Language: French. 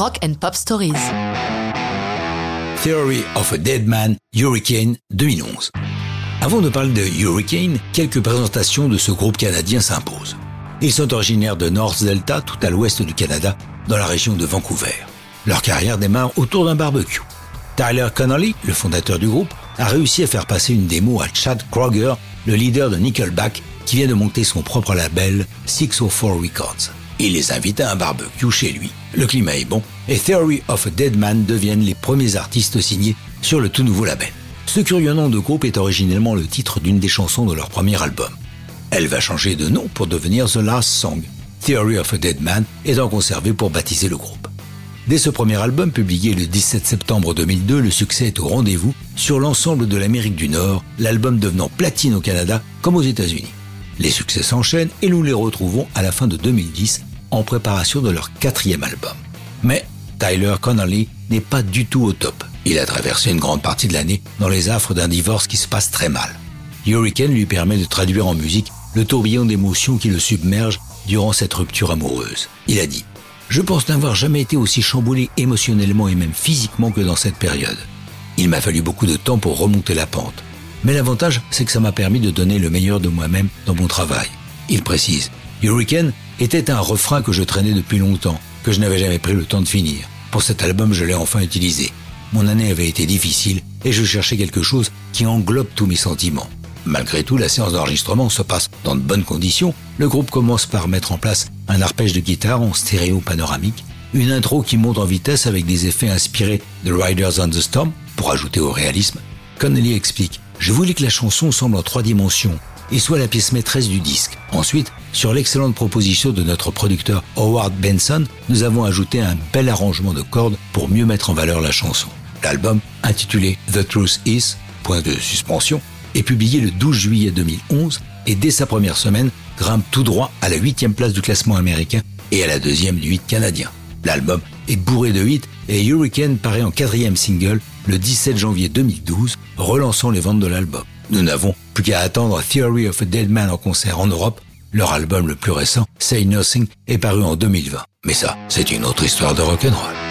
Rock and Pop Stories. Theory of a Dead Man, Hurricane 2011. Avant de parler de Hurricane, quelques présentations de ce groupe canadien s'imposent. Ils sont originaires de North Delta, tout à l'ouest du Canada, dans la région de Vancouver. Leur carrière démarre autour d'un barbecue. Tyler Connolly, le fondateur du groupe, a réussi à faire passer une démo à Chad Kroger, le leader de Nickelback, qui vient de monter son propre label 604 Records. Il les invite à un barbecue chez lui. Le climat est bon et Theory of a Dead Man deviennent les premiers artistes signés sur le tout nouveau label. Ce curieux nom de groupe est originellement le titre d'une des chansons de leur premier album. Elle va changer de nom pour devenir The Last Song. Theory of a Dead Man étant conservée pour baptiser le groupe. Dès ce premier album publié le 17 septembre 2002, le succès est au rendez-vous sur l'ensemble de l'Amérique du Nord, l'album devenant platine au Canada comme aux États-Unis. Les succès s'enchaînent et nous les retrouvons à la fin de 2010 en préparation de leur quatrième album. Mais Tyler Connolly n'est pas du tout au top. Il a traversé une grande partie de l'année dans les affres d'un divorce qui se passe très mal. Hurricane lui permet de traduire en musique le tourbillon d'émotions qui le submerge durant cette rupture amoureuse. Il a dit Je pense n'avoir jamais été aussi chamboulé émotionnellement et même physiquement que dans cette période. Il m'a fallu beaucoup de temps pour remonter la pente. Mais l'avantage, c'est que ça m'a permis de donner le meilleur de moi-même dans mon travail. Il précise Hurricane était un refrain que je traînais depuis longtemps, que je n'avais jamais pris le temps de finir. Pour cet album, je l'ai enfin utilisé. Mon année avait été difficile et je cherchais quelque chose qui englobe tous mes sentiments. Malgré tout, la séance d'enregistrement se passe dans de bonnes conditions. Le groupe commence par mettre en place un arpège de guitare en stéréo panoramique, une intro qui monte en vitesse avec des effets inspirés de Riders on the Storm pour ajouter au réalisme. Connelly explique Je voulais que la chanson semble en trois dimensions et soit la pièce maîtresse du disque. Ensuite, sur l'excellente proposition de notre producteur Howard Benson, nous avons ajouté un bel arrangement de cordes pour mieux mettre en valeur la chanson. L'album, intitulé The Truth Is, point de suspension, est publié le 12 juillet 2011 et dès sa première semaine grimpe tout droit à la huitième place du classement américain et à la deuxième du hit canadien. L'album est bourré de hits et Hurricane paraît en quatrième single le 17 janvier 2012, relançant les ventes de l'album. Nous n'avons plus qu'à attendre Theory of a Dead Man en concert en Europe. Leur album le plus récent, Say Nothing, est paru en 2020. Mais ça, c'est une autre histoire de rock'n'roll.